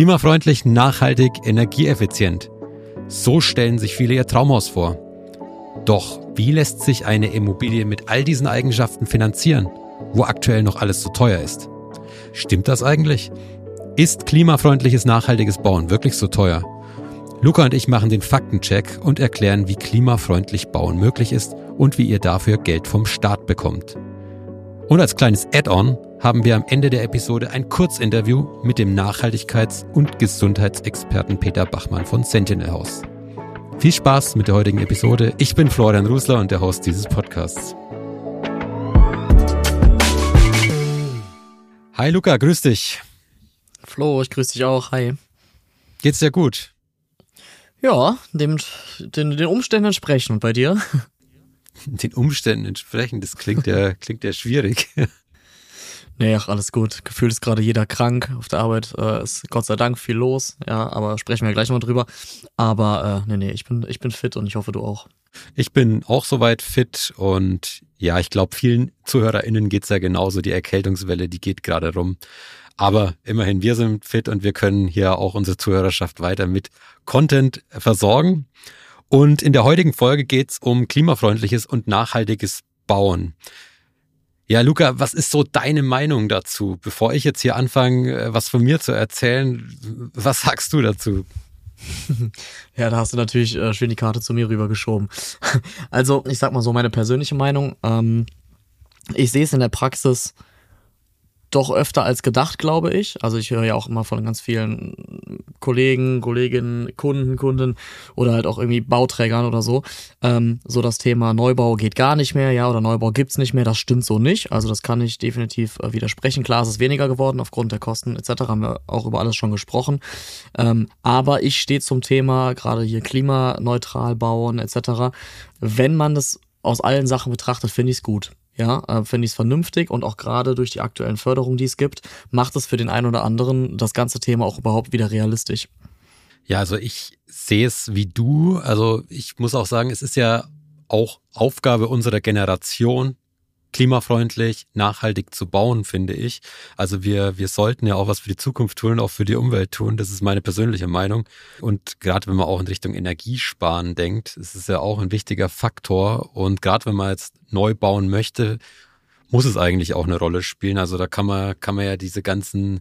Klimafreundlich, nachhaltig, energieeffizient. So stellen sich viele ihr Traumhaus vor. Doch wie lässt sich eine Immobilie mit all diesen Eigenschaften finanzieren, wo aktuell noch alles so teuer ist? Stimmt das eigentlich? Ist klimafreundliches, nachhaltiges Bauen wirklich so teuer? Luca und ich machen den Faktencheck und erklären, wie klimafreundlich Bauen möglich ist und wie ihr dafür Geld vom Staat bekommt. Und als kleines Add-on haben wir am Ende der Episode ein Kurzinterview mit dem Nachhaltigkeits- und Gesundheitsexperten Peter Bachmann von Sentinel House. Viel Spaß mit der heutigen Episode. Ich bin Florian Rusler und der Host dieses Podcasts. Hi Luca, grüß dich. Flo, ich grüße dich auch. Hi. Geht's dir gut? Ja, dem, den, den Umständen entsprechen. Und bei dir? Den Umständen entsprechen, das klingt ja, klingt ja schwierig. Nee, alles gut. Gefühlt ist gerade jeder krank. Auf der Arbeit äh, ist Gott sei Dank viel los. Ja, aber sprechen wir gleich mal drüber. Aber äh, nee, nee, ich bin, ich bin fit und ich hoffe, du auch. Ich bin auch soweit fit und ja, ich glaube, vielen ZuhörerInnen geht's ja genauso. Die Erkältungswelle, die geht gerade rum. Aber immerhin, wir sind fit und wir können hier auch unsere Zuhörerschaft weiter mit Content versorgen. Und in der heutigen Folge geht's um klimafreundliches und nachhaltiges Bauen. Ja, Luca, was ist so deine Meinung dazu? Bevor ich jetzt hier anfange, äh, was von mir zu erzählen, was sagst du dazu? Ja, da hast du natürlich äh, schön die Karte zu mir rübergeschoben. Also, ich sag mal so meine persönliche Meinung. Ähm, ich sehe es in der Praxis doch öfter als gedacht, glaube ich. Also ich höre ja auch immer von ganz vielen Kollegen, Kolleginnen, Kunden, Kunden oder halt auch irgendwie Bauträgern oder so. Ähm, so das Thema Neubau geht gar nicht mehr, ja, oder Neubau gibt's nicht mehr. Das stimmt so nicht. Also das kann ich definitiv äh, widersprechen. Klar, es ist weniger geworden aufgrund der Kosten etc. Haben wir auch über alles schon gesprochen. Ähm, aber ich stehe zum Thema gerade hier klimaneutral bauen etc. Wenn man das aus allen Sachen betrachtet, finde ich es gut. Ja, äh, finde ich es vernünftig und auch gerade durch die aktuellen Förderungen, die es gibt, macht es für den einen oder anderen das ganze Thema auch überhaupt wieder realistisch. Ja, also ich sehe es wie du. Also ich muss auch sagen, es ist ja auch Aufgabe unserer Generation, klimafreundlich, nachhaltig zu bauen, finde ich. Also wir, wir sollten ja auch was für die Zukunft tun, auch für die Umwelt tun. Das ist meine persönliche Meinung. Und gerade wenn man auch in Richtung Energiesparen denkt, ist es ja auch ein wichtiger Faktor. Und gerade wenn man jetzt neu bauen möchte, muss es eigentlich auch eine Rolle spielen. Also da kann man, kann man ja diese ganzen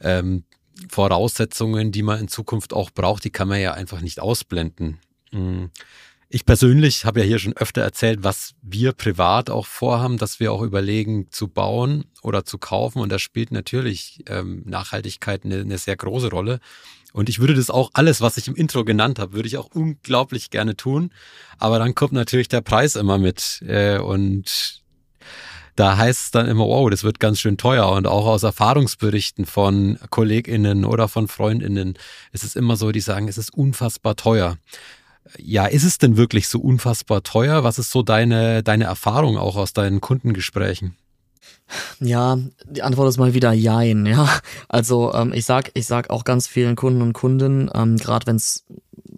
ähm, Voraussetzungen, die man in Zukunft auch braucht, die kann man ja einfach nicht ausblenden. Mhm. Ich persönlich habe ja hier schon öfter erzählt, was wir privat auch vorhaben, dass wir auch überlegen zu bauen oder zu kaufen. Und da spielt natürlich ähm, Nachhaltigkeit eine, eine sehr große Rolle. Und ich würde das auch alles, was ich im Intro genannt habe, würde ich auch unglaublich gerne tun. Aber dann kommt natürlich der Preis immer mit. Äh, und da heißt es dann immer, wow, das wird ganz schön teuer. Und auch aus Erfahrungsberichten von KollegInnen oder von FreundInnen ist es immer so, die sagen, es ist unfassbar teuer ja, ist es denn wirklich so unfassbar teuer? Was ist so deine, deine Erfahrung auch aus deinen Kundengesprächen? Ja, die Antwort ist mal wieder Jein, ja. Also ähm, ich sag, ich sag auch ganz vielen Kunden und Kundinnen, ähm, gerade wenn es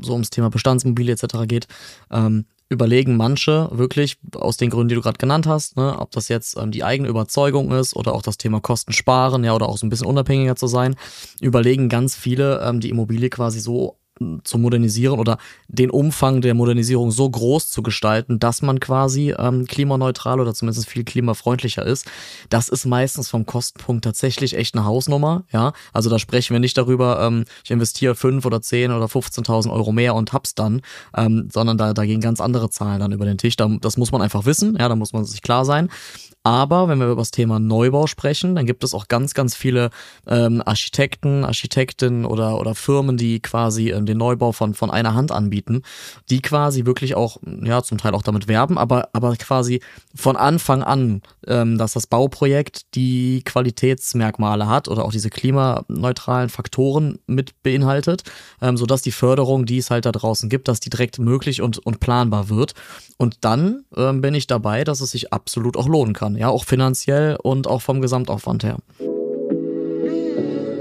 so ums Thema Bestandsmobile etc. geht, ähm, überlegen manche wirklich aus den Gründen, die du gerade genannt hast, ne, ob das jetzt ähm, die eigene Überzeugung ist oder auch das Thema Kosten sparen, ja, oder auch so ein bisschen unabhängiger zu sein, überlegen ganz viele ähm, die Immobilie quasi so zu modernisieren oder den Umfang der Modernisierung so groß zu gestalten, dass man quasi ähm, klimaneutral oder zumindest viel klimafreundlicher ist. Das ist meistens vom Kostenpunkt tatsächlich echt eine Hausnummer. Ja, also da sprechen wir nicht darüber, ähm, ich investiere fünf oder zehn oder 15.000 Euro mehr und hab's dann, ähm, sondern da, da gehen ganz andere Zahlen dann über den Tisch. Da, das muss man einfach wissen. Ja, da muss man sich klar sein. Aber wenn wir über das Thema Neubau sprechen, dann gibt es auch ganz, ganz viele ähm, Architekten, Architektinnen oder, oder Firmen, die quasi ähm, den Neubau von, von einer Hand anbieten, die quasi wirklich auch, ja, zum Teil auch damit werben, aber, aber quasi von Anfang an, ähm, dass das Bauprojekt die Qualitätsmerkmale hat oder auch diese klimaneutralen Faktoren mit beinhaltet, ähm, sodass die Förderung, die es halt da draußen gibt, dass die direkt möglich und, und planbar wird. Und dann ähm, bin ich dabei, dass es sich absolut auch lohnen kann. Ja, auch finanziell und auch vom Gesamtaufwand her.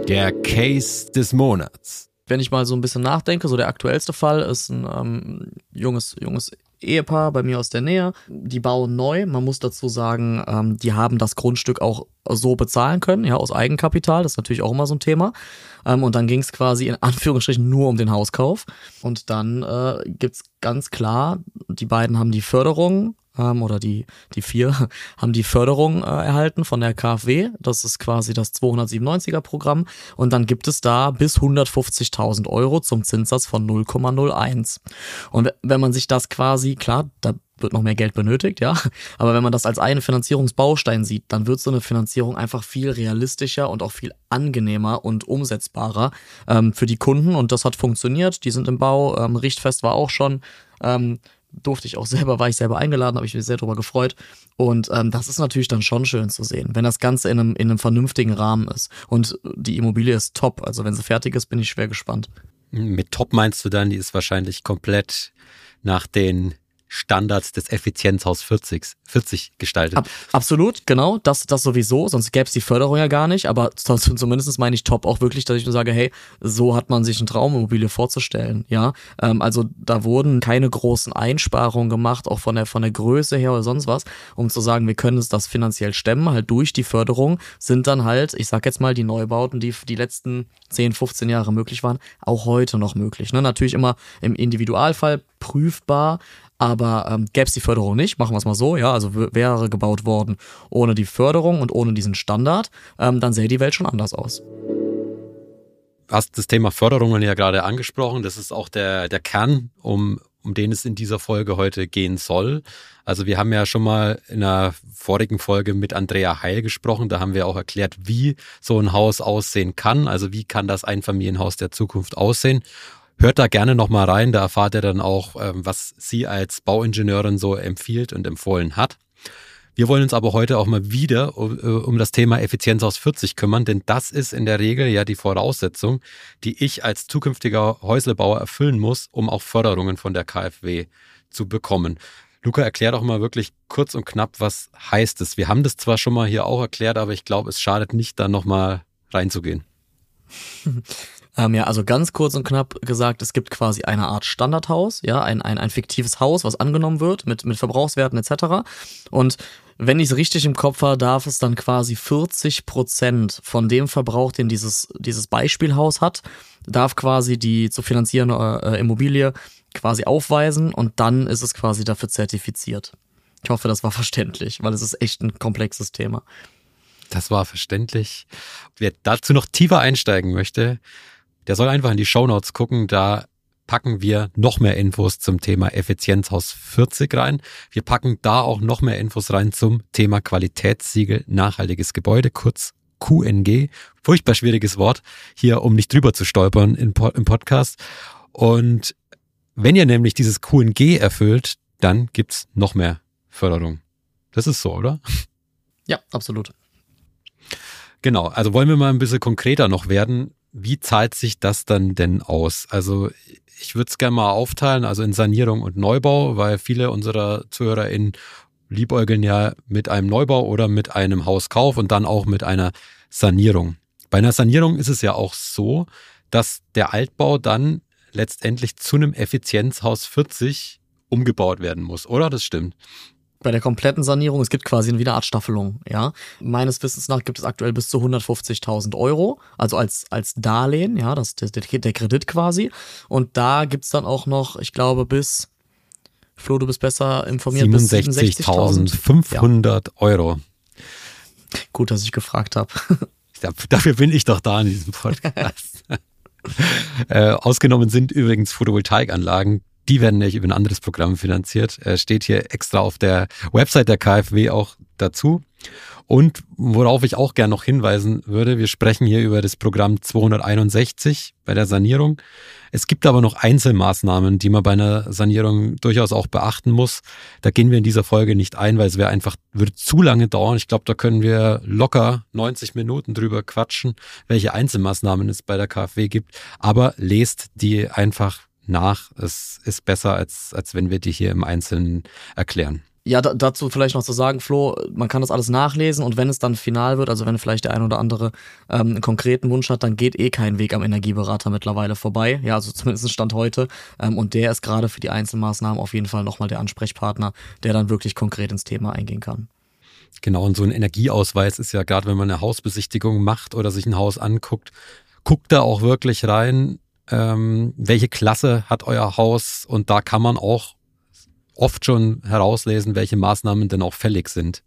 Der Case des Monats. Wenn ich mal so ein bisschen nachdenke, so der aktuellste Fall ist ein ähm, junges, junges Ehepaar bei mir aus der Nähe, die bauen neu. Man muss dazu sagen, ähm, die haben das Grundstück auch so bezahlen können, ja, aus Eigenkapital. Das ist natürlich auch immer so ein Thema. Ähm, und dann ging es quasi in Anführungsstrichen nur um den Hauskauf. Und dann äh, gibt's ganz klar, die beiden haben die Förderung ähm, oder die, die vier haben die Förderung äh, erhalten von der KfW. Das ist quasi das 297er Programm. Und dann gibt es da bis 150.000 Euro zum Zinssatz von 0,01. Und wenn man sich das quasi, klar, da wird noch mehr Geld benötigt, ja. Aber wenn man das als einen Finanzierungsbaustein sieht, dann wird so eine Finanzierung einfach viel realistischer und auch viel angenehmer und umsetzbarer ähm, für die Kunden. Und das hat funktioniert. Die sind im Bau. Ähm, Richtfest war auch schon. Ähm, durfte ich auch selber, war ich selber eingeladen, habe ich mich sehr darüber gefreut. Und ähm, das ist natürlich dann schon schön zu sehen, wenn das Ganze in einem, in einem vernünftigen Rahmen ist. Und die Immobilie ist top. Also wenn sie fertig ist, bin ich schwer gespannt. Mit top meinst du dann, die ist wahrscheinlich komplett nach den Standards des Effizienzhaus 40, 40 gestaltet. Ab, absolut, genau, das, das sowieso, sonst gäbe es die Förderung ja gar nicht, aber zumindest meine ich top auch wirklich, dass ich nur sage, hey, so hat man sich ein Traumimmobilie vorzustellen, ja. Ähm, also da wurden keine großen Einsparungen gemacht, auch von der, von der Größe her oder sonst was, um zu sagen, wir können es das finanziell stemmen, halt durch die Förderung sind dann halt, ich sag jetzt mal, die Neubauten, die die letzten 10, 15 Jahre möglich waren, auch heute noch möglich. Ne? Natürlich immer im Individualfall prüfbar, aber ähm, gäbe es die Förderung nicht, machen wir es mal so, ja, also wäre gebaut worden ohne die Förderung und ohne diesen Standard, ähm, dann sähe die Welt schon anders aus. Du hast das Thema Förderungen ja gerade angesprochen. Das ist auch der, der Kern, um, um den es in dieser Folge heute gehen soll. Also wir haben ja schon mal in einer vorigen Folge mit Andrea Heil gesprochen. Da haben wir auch erklärt, wie so ein Haus aussehen kann. Also wie kann das Einfamilienhaus der Zukunft aussehen. Hört da gerne nochmal rein, da erfahrt ihr dann auch, ähm, was sie als Bauingenieurin so empfiehlt und empfohlen hat. Wir wollen uns aber heute auch mal wieder um, äh, das Thema Effizienz aus 40 kümmern, denn das ist in der Regel ja die Voraussetzung, die ich als zukünftiger Häuslebauer erfüllen muss, um auch Förderungen von der KfW zu bekommen. Luca, erklär doch mal wirklich kurz und knapp, was heißt es? Wir haben das zwar schon mal hier auch erklärt, aber ich glaube, es schadet nicht, da nochmal reinzugehen. Ähm, ja, also ganz kurz und knapp gesagt, es gibt quasi eine Art Standardhaus, ja, ein, ein, ein fiktives Haus, was angenommen wird mit, mit Verbrauchswerten etc. Und wenn ich es richtig im Kopf habe, darf es dann quasi 40 Prozent von dem Verbrauch, den dieses, dieses Beispielhaus hat, darf quasi die zu finanzierende äh, Immobilie quasi aufweisen und dann ist es quasi dafür zertifiziert. Ich hoffe, das war verständlich, weil es ist echt ein komplexes Thema. Das war verständlich. Wer dazu noch tiefer einsteigen möchte, der soll einfach in die Shownotes gucken, da packen wir noch mehr Infos zum Thema Effizienzhaus 40 rein. Wir packen da auch noch mehr Infos rein zum Thema Qualitätssiegel nachhaltiges Gebäude, kurz QNG. Furchtbar schwieriges Wort, hier um nicht drüber zu stolpern im Podcast. Und wenn ihr nämlich dieses QNG erfüllt, dann gibt's noch mehr Förderung. Das ist so, oder? Ja, absolut. Genau, also wollen wir mal ein bisschen konkreter noch werden wie zahlt sich das dann denn aus? Also ich würde es gerne mal aufteilen, also in Sanierung und Neubau, weil viele unserer ZuhörerInnen liebäugeln ja mit einem Neubau oder mit einem Hauskauf und dann auch mit einer Sanierung. Bei einer Sanierung ist es ja auch so, dass der Altbau dann letztendlich zu einem Effizienzhaus 40 umgebaut werden muss, oder? Das stimmt bei der kompletten Sanierung, es gibt quasi eine Art Staffelung, ja. Meines Wissens nach gibt es aktuell bis zu 150.000 Euro, also als, als Darlehen, ja, das der, der Kredit quasi. Und da gibt's dann auch noch, ich glaube, bis, Flo, du bist besser informiert, 67.500 ja. Euro. Gut, dass ich gefragt habe. Dafür bin ich doch da in diesem Podcast. äh, ausgenommen sind übrigens Photovoltaikanlagen, die werden nämlich über ein anderes Programm finanziert. Äh, steht hier extra auf der Website der KfW auch dazu. Und worauf ich auch gern noch hinweisen würde, wir sprechen hier über das Programm 261 bei der Sanierung. Es gibt aber noch Einzelmaßnahmen, die man bei einer Sanierung durchaus auch beachten muss. Da gehen wir in dieser Folge nicht ein, weil es wäre einfach, würde zu lange dauern. Ich glaube, da können wir locker 90 Minuten drüber quatschen, welche Einzelmaßnahmen es bei der KfW gibt. Aber lest die einfach nach. Es ist besser, als, als wenn wir die hier im Einzelnen erklären. ja, da, dazu vielleicht noch zu sagen, Flo, man kann das alles nachlesen und wenn es dann final wird, also wenn vielleicht der ein oder andere ähm, einen konkreten Wunsch hat, dann geht eh kein Weg am Energieberater mittlerweile vorbei. Ja, also zumindest Stand heute. Ähm, und der ist gerade für die Einzelmaßnahmen auf jeden Fall nochmal der Ansprechpartner, der dann wirklich konkret ins Thema eingehen kann. Genau, und so ein Energieausweis ist ja gerade, wenn man eine Hausbesichtigung macht oder sich ein Haus anguckt, guckt da auch wirklich rein, ähm, welche Klasse hat euer Haus und da kann man auch oft schon herauslesen, welche Maßnahmen denn auch fällig sind.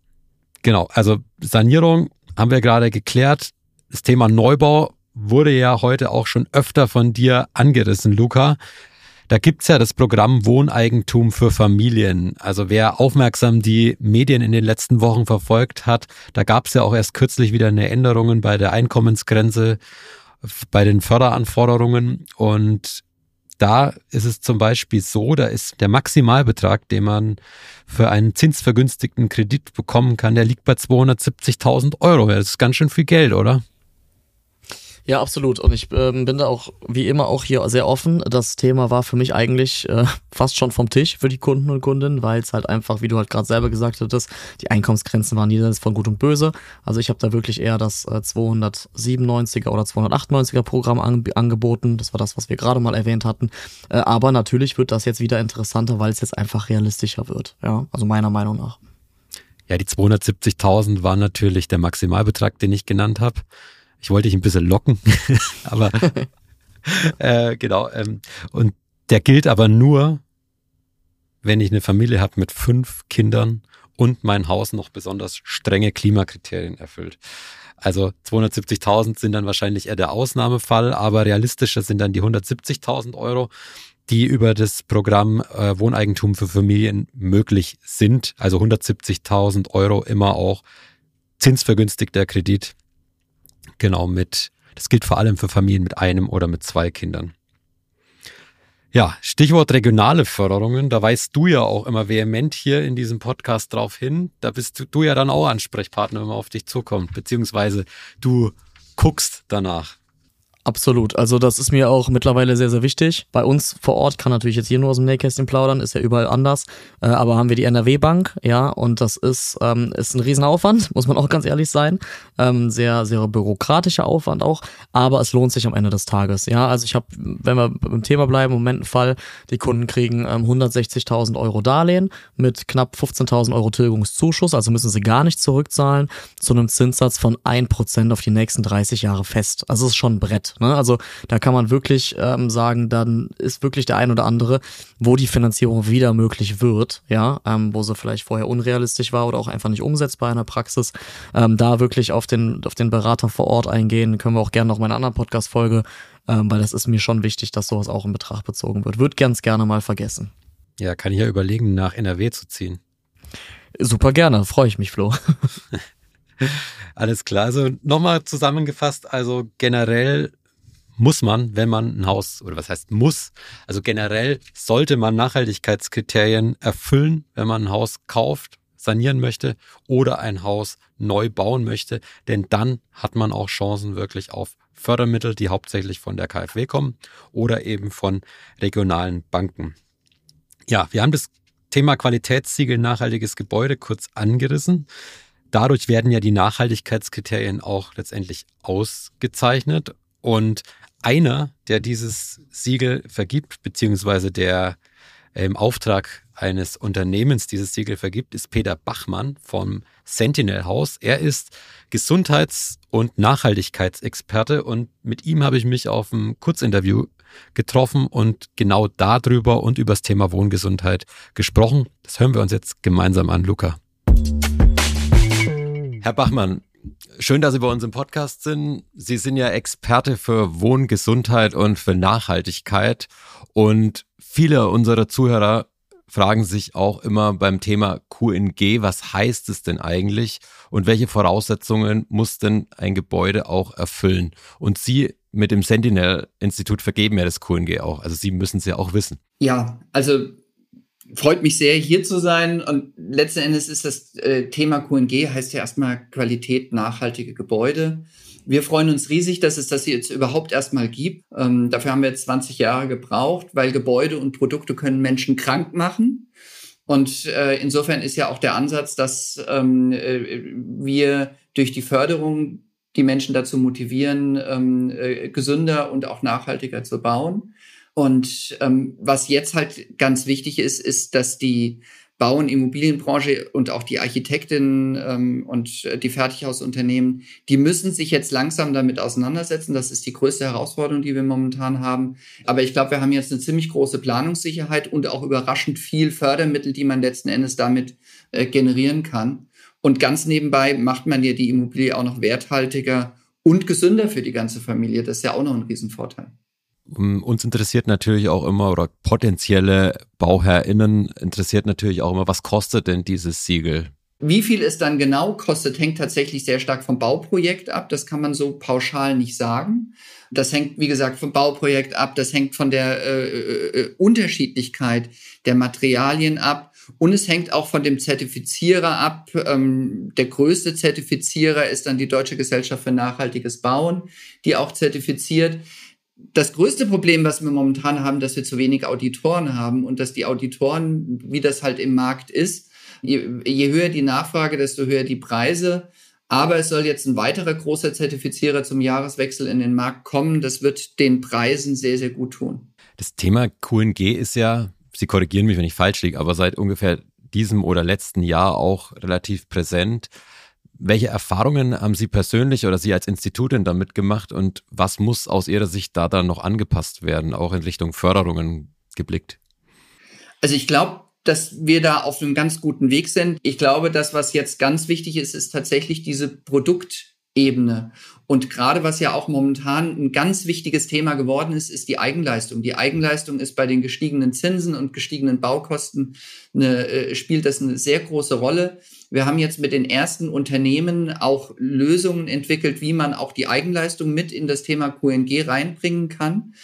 Genau, also Sanierung haben wir gerade geklärt. Das Thema Neubau wurde ja heute auch schon öfter von dir angerissen, Luca. Da gibt's ja das Programm Wohneigentum für Familien. Also wer aufmerksam die Medien in den letzten Wochen verfolgt hat, da gab's ja auch erst kürzlich wieder eine Änderungen bei der Einkommensgrenze, bei den Förderanforderungen. Und da ist es zum Beispiel so, da ist der Maximalbetrag, den man für einen zinsvergünstigten Kredit bekommen kann, der liegt bei 270.000 Euro. Das ist ganz schön viel Geld, oder? Ja, absolut. Und ich ähm, bin da auch wie immer auch hier sehr offen. Das Thema war für mich eigentlich äh, fast schon vom Tisch für die Kunden und Kundinnen, weil es halt einfach, wie du halt gerade selber gesagt hattest, die Einkommensgrenzen waren jenseits von Gut und Böse. Also ich habe da wirklich eher das äh, 297er oder 298er Programm an, angeboten. Das war das, was wir gerade mal erwähnt hatten. Äh, aber natürlich wird das jetzt wieder interessanter, weil es jetzt einfach realistischer wird. Ja, also meiner Meinung nach. Ja, die 270.000 war natürlich der Maximalbetrag, den ich genannt habe. Ich wollte dich ein bisschen locken, aber äh, genau. Ähm, und der gilt aber nur, wenn ich eine Familie habe mit fünf Kindern und mein Haus noch besonders strenge Klimakriterien erfüllt. Also 270.000 sind dann wahrscheinlich eher der Ausnahmefall, aber realistischer sind dann die 170.000 Euro, die über das Programm äh, Wohneigentum für Familien möglich sind. Also 170.000 Euro immer auch zinsvergünstigter Kredit Genau, mit, das gilt vor allem für Familien mit einem oder mit zwei Kindern. Ja, Stichwort regionale Förderungen, da weißt du ja auch immer vehement hier in diesem Podcast drauf hin. Da bist du, du ja dann auch Ansprechpartner, wenn man auf dich zukommt, beziehungsweise du guckst danach. Absolut. Also das ist mir auch mittlerweile sehr, sehr wichtig. Bei uns vor Ort kann natürlich jetzt hier nur aus dem Nähkästchen plaudern, ist ja überall anders. Äh, aber haben wir die NRW-Bank, ja, und das ist, ähm, ist ein Riesenaufwand, muss man auch ganz ehrlich sein. Ähm, sehr, sehr bürokratischer Aufwand auch, aber es lohnt sich am Ende des Tages. Ja, also ich habe, wenn wir beim Thema bleiben, im Moment ein Fall, die Kunden kriegen ähm, 160.000 Euro Darlehen mit knapp 15.000 Euro Tilgungszuschuss, also müssen sie gar nicht zurückzahlen, zu einem Zinssatz von 1% auf die nächsten 30 Jahre fest. Also es ist schon ein Brett. Ne? Also da kann man wirklich ähm, sagen, dann ist wirklich der ein oder andere, wo die Finanzierung wieder möglich wird, ja, ähm, wo sie vielleicht vorher unrealistisch war oder auch einfach nicht umsetzbar in der Praxis, ähm, da wirklich auf den, auf den Berater vor Ort eingehen. Können wir auch gerne noch mal in einer anderen Podcast-Folge, ähm, weil das ist mir schon wichtig, dass sowas auch in Betracht bezogen wird. Wird ganz gerne mal vergessen. Ja, kann ich ja überlegen, nach NRW zu ziehen. Super gerne, freue ich mich, Flo. Alles klar. Also nochmal zusammengefasst, also generell muss man, wenn man ein Haus, oder was heißt muss, also generell sollte man Nachhaltigkeitskriterien erfüllen, wenn man ein Haus kauft, sanieren möchte oder ein Haus neu bauen möchte, denn dann hat man auch Chancen wirklich auf Fördermittel, die hauptsächlich von der KfW kommen oder eben von regionalen Banken. Ja, wir haben das Thema Qualitätssiegel nachhaltiges Gebäude kurz angerissen. Dadurch werden ja die Nachhaltigkeitskriterien auch letztendlich ausgezeichnet und einer, der dieses Siegel vergibt, beziehungsweise der im Auftrag eines Unternehmens dieses Siegel vergibt, ist Peter Bachmann vom Sentinel Haus. Er ist Gesundheits- und Nachhaltigkeitsexperte und mit ihm habe ich mich auf einem Kurzinterview getroffen und genau darüber und über das Thema Wohngesundheit gesprochen. Das hören wir uns jetzt gemeinsam an, Luca. Herr Bachmann, Schön, dass Sie bei uns im Podcast sind. Sie sind ja Experte für Wohngesundheit und für Nachhaltigkeit. Und viele unserer Zuhörer fragen sich auch immer beim Thema QNG, was heißt es denn eigentlich und welche Voraussetzungen muss denn ein Gebäude auch erfüllen? Und Sie mit dem Sentinel-Institut vergeben ja das QNG auch. Also Sie müssen es ja auch wissen. Ja, also freut mich sehr, hier zu sein. Und letzten Endes ist das äh, Thema QNG, heißt ja erstmal Qualität nachhaltige Gebäude. Wir freuen uns riesig, dass es das jetzt überhaupt erstmal gibt. Ähm, dafür haben wir jetzt 20 Jahre gebraucht, weil Gebäude und Produkte können Menschen krank machen. Und äh, insofern ist ja auch der Ansatz, dass ähm, äh, wir durch die Förderung die Menschen dazu motivieren, ähm, äh, gesünder und auch nachhaltiger zu bauen. Und ähm, was jetzt halt ganz wichtig ist, ist, dass die Bau- und Immobilienbranche und auch die Architektinnen ähm, und äh, die Fertighausunternehmen, die müssen sich jetzt langsam damit auseinandersetzen. Das ist die größte Herausforderung, die wir momentan haben. Aber ich glaube, wir haben jetzt eine ziemlich große Planungssicherheit und auch überraschend viel Fördermittel, die man letzten Endes damit äh, generieren kann. Und ganz nebenbei macht man ja die Immobilie auch noch werthaltiger und gesünder für die ganze Familie. Das ist ja auch noch ein Riesenvorteil. Uns interessiert natürlich auch immer, oder potenzielle BauherrInnen interessiert natürlich auch immer, was kostet denn dieses Siegel? Wie viel es dann genau kostet, hängt tatsächlich sehr stark vom Bauprojekt ab. Das kann man so pauschal nicht sagen. Das hängt, wie gesagt, vom Bauprojekt ab. Das hängt von der äh, äh, äh Unterschiedlichkeit der Materialien ab. Und es hängt auch von dem Zertifizierer ab. Ähm, der größte Zertifizierer ist dann die Deutsche Gesellschaft für nachhaltiges Bauen, die auch zertifiziert das größte Problem, was wir momentan haben, dass wir zu wenig Auditoren haben und dass die Auditoren, wie das halt im Markt ist, je, je höher die Nachfrage, desto höher die Preise. Aber es soll jetzt ein weiterer großer Zertifizierer zum Jahreswechsel in den Markt kommen. Das wird den Preisen sehr, sehr gut tun. Das Thema QNG ist ja, Sie korrigieren mich, wenn ich falsch liege, aber seit ungefähr diesem oder letzten Jahr auch relativ präsent. Welche Erfahrungen haben Sie persönlich oder Sie als Institutin damit gemacht und was muss aus Ihrer Sicht da dann noch angepasst werden, auch in Richtung Förderungen geblickt? Also ich glaube, dass wir da auf einem ganz guten Weg sind. Ich glaube, das, was jetzt ganz wichtig ist, ist tatsächlich diese Produktebene. Und gerade was ja auch momentan ein ganz wichtiges Thema geworden ist, ist die Eigenleistung. Die Eigenleistung ist bei den gestiegenen Zinsen und gestiegenen Baukosten eine, äh, spielt das eine sehr große Rolle. Wir haben jetzt mit den ersten Unternehmen auch Lösungen entwickelt, wie man auch die Eigenleistung mit in das Thema QNG reinbringen kann.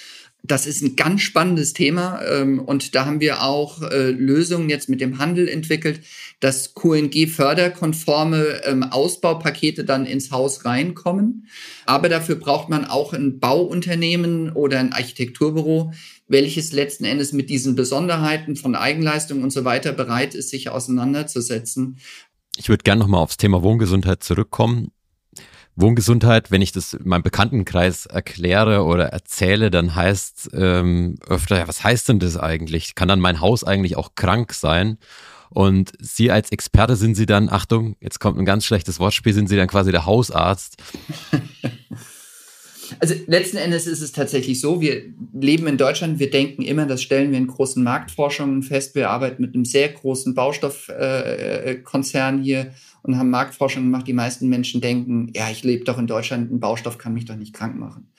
Das ist ein ganz spannendes Thema ähm, und da haben wir auch äh, Lösungen jetzt mit dem Handel entwickelt, dass QNG-förderkonforme ähm, Ausbaupakete dann ins Haus reinkommen. Aber dafür braucht man auch ein Bauunternehmen oder ein Architekturbüro, welches letzten Endes mit diesen Besonderheiten von Eigenleistung und so weiter bereit ist, sich auseinanderzusetzen. Ich würde gerne nochmal aufs Thema Wohngesundheit zurückkommen. Wohngesundheit, wenn ich das in meinem Bekanntenkreis erkläre oder erzähle, dann heißt ähm, öfter, ja, was heißt denn das eigentlich? Kann dann mein Haus eigentlich auch krank sein? Und Sie als Experte sind Sie dann, Achtung, jetzt kommt ein ganz schlechtes Wortspiel, sind Sie dann quasi der Hausarzt. Also letzten Endes ist es tatsächlich so, wir leben in Deutschland, wir denken immer, das stellen wir in großen Marktforschungen fest. Wir arbeiten mit einem sehr großen Baustoffkonzern äh, hier und haben Marktforschung gemacht. Die meisten Menschen denken, ja, ich lebe doch in Deutschland, ein Baustoff kann mich doch nicht krank machen.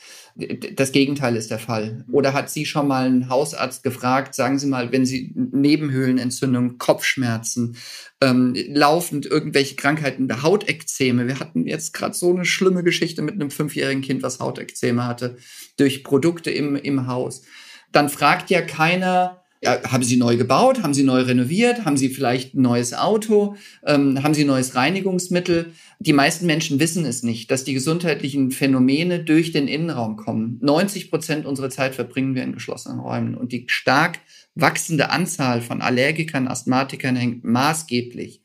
Das Gegenteil ist der Fall. Oder hat sie schon mal einen Hausarzt gefragt, sagen Sie mal, wenn Sie Nebenhöhlenentzündung, Kopfschmerzen, ähm, laufend irgendwelche Krankheiten, Hautekzeme. Wir hatten jetzt gerade so eine schlimme Geschichte mit einem fünfjährigen Kind, was Hautekzeme hatte, durch Produkte im, im Haus. Dann fragt ja keiner, ja, haben Sie neu gebaut? Haben Sie neu renoviert? Haben Sie vielleicht ein neues Auto? Ähm, haben Sie neues Reinigungsmittel? Die meisten Menschen wissen es nicht, dass die gesundheitlichen Phänomene durch den Innenraum kommen. 90 Prozent unserer Zeit verbringen wir in geschlossenen Räumen und die stark wachsende Anzahl von Allergikern, Asthmatikern hängt maßgeblich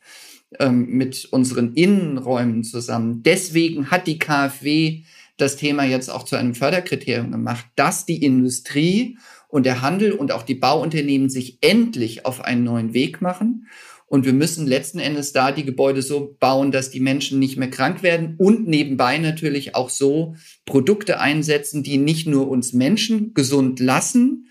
ähm, mit unseren Innenräumen zusammen. Deswegen hat die KfW das Thema jetzt auch zu einem Förderkriterium gemacht, dass die Industrie und der Handel und auch die Bauunternehmen sich endlich auf einen neuen Weg machen. Und wir müssen letzten Endes da die Gebäude so bauen, dass die Menschen nicht mehr krank werden und nebenbei natürlich auch so Produkte einsetzen, die nicht nur uns Menschen gesund lassen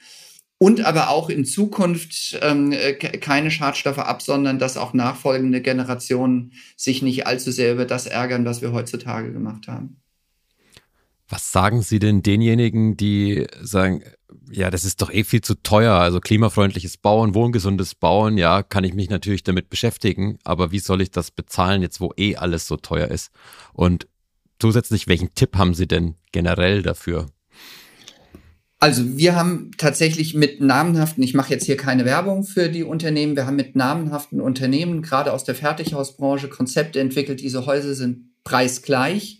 und aber auch in Zukunft ähm, keine Schadstoffe absondern, dass auch nachfolgende Generationen sich nicht allzu sehr über das ärgern, was wir heutzutage gemacht haben. Was sagen Sie denn denjenigen, die sagen, ja, das ist doch eh viel zu teuer. Also klimafreundliches Bauen, wohngesundes Bauen, ja, kann ich mich natürlich damit beschäftigen. Aber wie soll ich das bezahlen, jetzt wo eh alles so teuer ist? Und zusätzlich, welchen Tipp haben Sie denn generell dafür? Also wir haben tatsächlich mit namenhaften, ich mache jetzt hier keine Werbung für die Unternehmen, wir haben mit namenhaften Unternehmen, gerade aus der Fertighausbranche, Konzepte entwickelt. Diese Häuser sind preisgleich.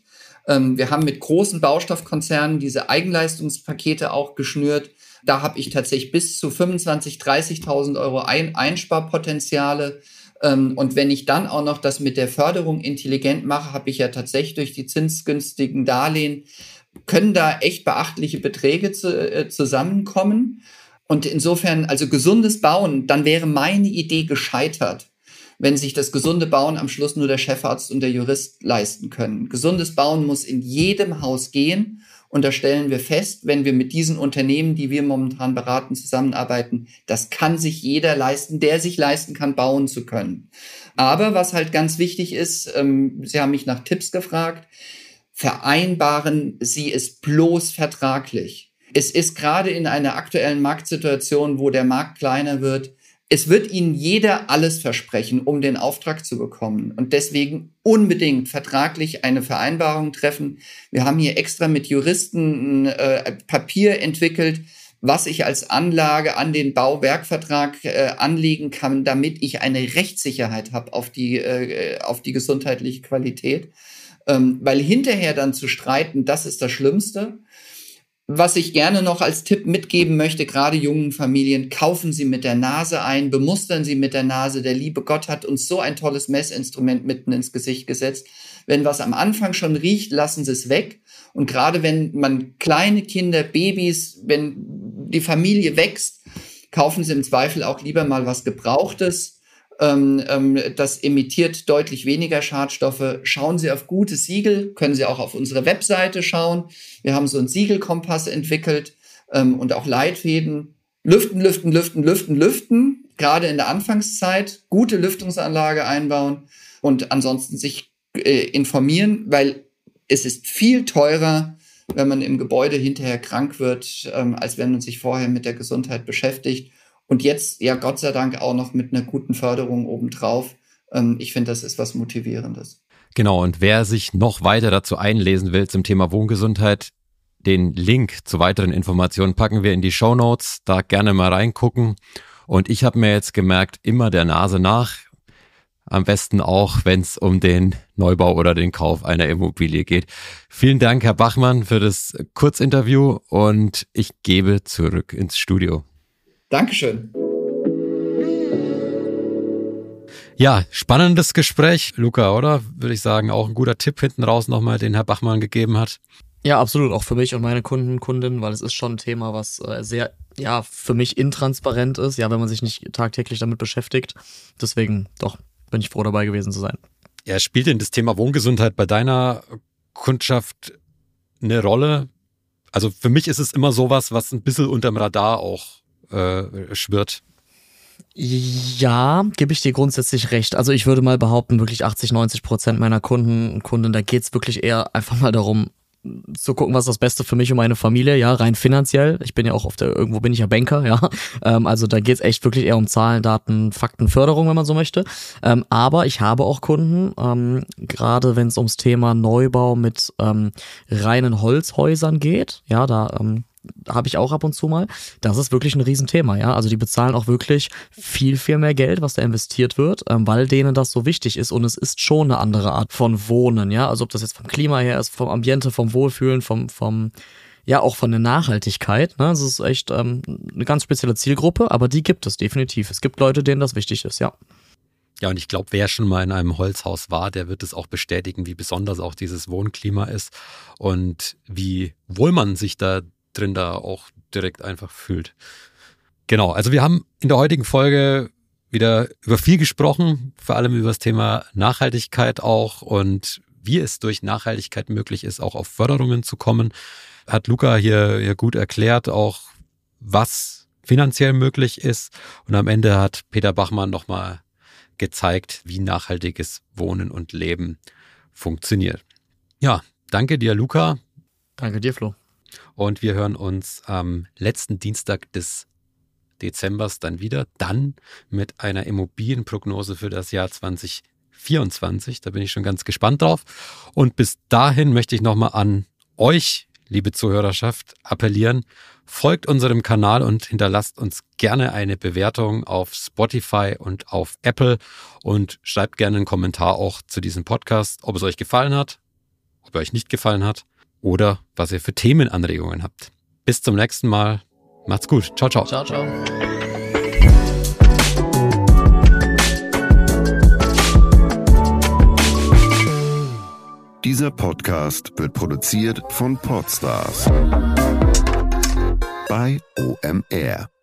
Ähm, wir haben mit großen Baustoffkonzernen diese Eigenleistungspakete auch geschnürt Da habe ich tatsächlich bis zu 25.000, 30.000 Euro ein Einsparpotenziale. Ähm, und wenn ich dann auch noch das mit der Förderung intelligent mache, habe ich ja tatsächlich durch die zinsgünstigen Darlehen, können da echt beachtliche Beträge zu, äh, zusammenkommen. Und insofern, also gesundes Bauen, dann wäre meine Idee gescheitert, wenn sich das gesunde Bauen am Schluss nur der Chefarzt und der Jurist leisten können. Gesundes Bauen muss in jedem Haus gehen. Und da stellen wir fest, wenn wir mit diesen Unternehmen, die wir momentan beraten, zusammenarbeiten, das kann sich jeder leisten, der sich leisten kann, bauen zu können. Aber was halt ganz wichtig ist, ähm, Sie haben mich nach Tipps gefragt, vereinbaren Sie es bloß vertraglich. Es ist gerade in einer aktuellen Marktsituation, wo der Markt kleiner wird, es wird Ihnen jeder alles versprechen, um den Auftrag zu bekommen. Und deswegen unbedingt vertraglich eine Vereinbarung treffen. Wir haben hier extra mit Juristen ein äh, Papier entwickelt, was ich als Anlage an den Bauwerkvertrag äh, anlegen kann, damit ich eine Rechtssicherheit habe auf die, äh, auf die gesundheitliche Qualität. Ähm, weil hinterher dann zu streiten, das ist das Schlimmste. Was ich gerne noch als Tipp mitgeben möchte, gerade jungen Familien, kaufen Sie mit der Nase ein, bemustern Sie mit der Nase. Der liebe Gott hat uns so ein tolles Messinstrument mitten ins Gesicht gesetzt. Wenn was am Anfang schon riecht, lassen Sie es weg. Und gerade wenn man kleine Kinder, Babys, wenn die Familie wächst, kaufen Sie im Zweifel auch lieber mal was Gebrauchtes das emittiert deutlich weniger Schadstoffe. Schauen Sie auf gute Siegel, können Sie auch auf unsere Webseite schauen. Wir haben so einen Siegelkompass entwickelt ähm, und auch Leitfäden. Lüften, lüften, lüften, lüften, lüften. Gerade in der Anfangszeit gute Lüftungsanlage einbauen und ansonsten sich äh, informieren, weil es ist viel teurer, wenn man im Gebäude hinterher krank wird, ähm, als wenn man sich vorher mit der Gesundheit beschäftigt. Und jetzt, ja, Gott sei Dank auch noch mit einer guten Förderung obendrauf. Ähm, ich finde, das ist was Motivierendes. Genau, und wer sich noch weiter dazu einlesen will zum Thema Wohngesundheit, den Link zu weiteren Informationen packen wir in die Show Notes. Da gerne mal reingucken. Und ich habe mir jetzt gemerkt, immer der Nase nach. Am besten auch, wenn es um den Neubau oder den Kauf einer Immobilie geht. Vielen Dank, Herr Bachmann, für das Kurzinterview und ich gebe zurück ins Studio. Dankeschön. Ja, spannendes Gespräch, Luca, oder? Würde ich sagen, auch ein guter Tipp hinten raus nochmal, den Herr Bachmann gegeben hat. Ja, absolut, auch für mich und meine Kunden, Kundinnen, weil es ist schon ein Thema, was äh, sehr, ja, für mich intransparent ist, ja, wenn man sich nicht tagtäglich damit beschäftigt. Deswegen, doch, bin ich froh dabei gewesen zu sein. Ja, spielt denn das Thema Wohngesundheit bei deiner Kundschaft eine Rolle? Also für mich ist es immer sowas, was ein bisschen unterm Radar auch äh, schwirrt. Ja, gebe ich dir grundsätzlich recht. Also ich würde mal behaupten, wirklich 80, 90 Prozent meiner Kunden und Kunden, da geht's wirklich eher einfach mal darum, zu gucken, was das Beste für mich und meine Familie, ja, rein finanziell. Ich bin ja auch auf der, irgendwo bin ich ja Banker, ja. Ähm, also da geht's echt wirklich eher um Zahlen, Daten, Fakten, Förderung, wenn man so möchte. Ähm, aber ich habe auch Kunden, ähm, gerade wenn es ums Thema Neubau mit ähm, reinen Holzhäusern geht, ja, da ähm, habe ich auch ab und zu mal. Das ist wirklich ein Riesenthema, ja. Also die bezahlen auch wirklich viel, viel mehr Geld, was da investiert wird, ähm, weil denen das so wichtig ist. Und es ist schon eine andere Art von Wohnen, ja. Also ob das jetzt vom Klima her ist, vom Ambiente, vom Wohlfühlen, vom, vom, ja, auch von der Nachhaltigkeit. Ne? Das ist echt ähm, eine ganz spezielle Zielgruppe, aber die gibt es definitiv. Es gibt Leute, denen das wichtig ist, ja. Ja, und ich glaube, wer schon mal in einem Holzhaus war, der wird es auch bestätigen, wie besonders auch dieses Wohnklima ist und wie wohl man sich da drin da auch direkt einfach fühlt. Genau, also wir haben in der heutigen Folge wieder über viel gesprochen, vor allem über das Thema Nachhaltigkeit auch und wie es durch Nachhaltigkeit möglich ist, auch auf Förderungen zu kommen. Hat Luca hier, hier gut erklärt, auch was finanziell möglich ist. Und am Ende hat Peter Bachmann nochmal gezeigt, wie nachhaltiges Wohnen und Leben funktioniert. Ja, danke dir, Luca. Danke dir, Flo. Und wir hören uns am letzten Dienstag des Dezembers dann wieder. Dann mit einer Immobilienprognose für das Jahr 2024. Da bin ich schon ganz gespannt drauf. Und bis dahin möchte ich nochmal an euch, liebe Zuhörerschaft, appellieren. Folgt unserem Kanal und hinterlasst uns gerne eine Bewertung auf Spotify und auf Apple und schreibt gerne einen Kommentar auch zu diesem Podcast, ob es euch gefallen hat, ob er euch nicht gefallen hat oder was ihr für Themenanregungen habt. Bis zum nächsten Mal. Macht's gut. Ciao, ciao. Ciao, ciao. Dieser Podcast wird produziert von Podstars bei OMR.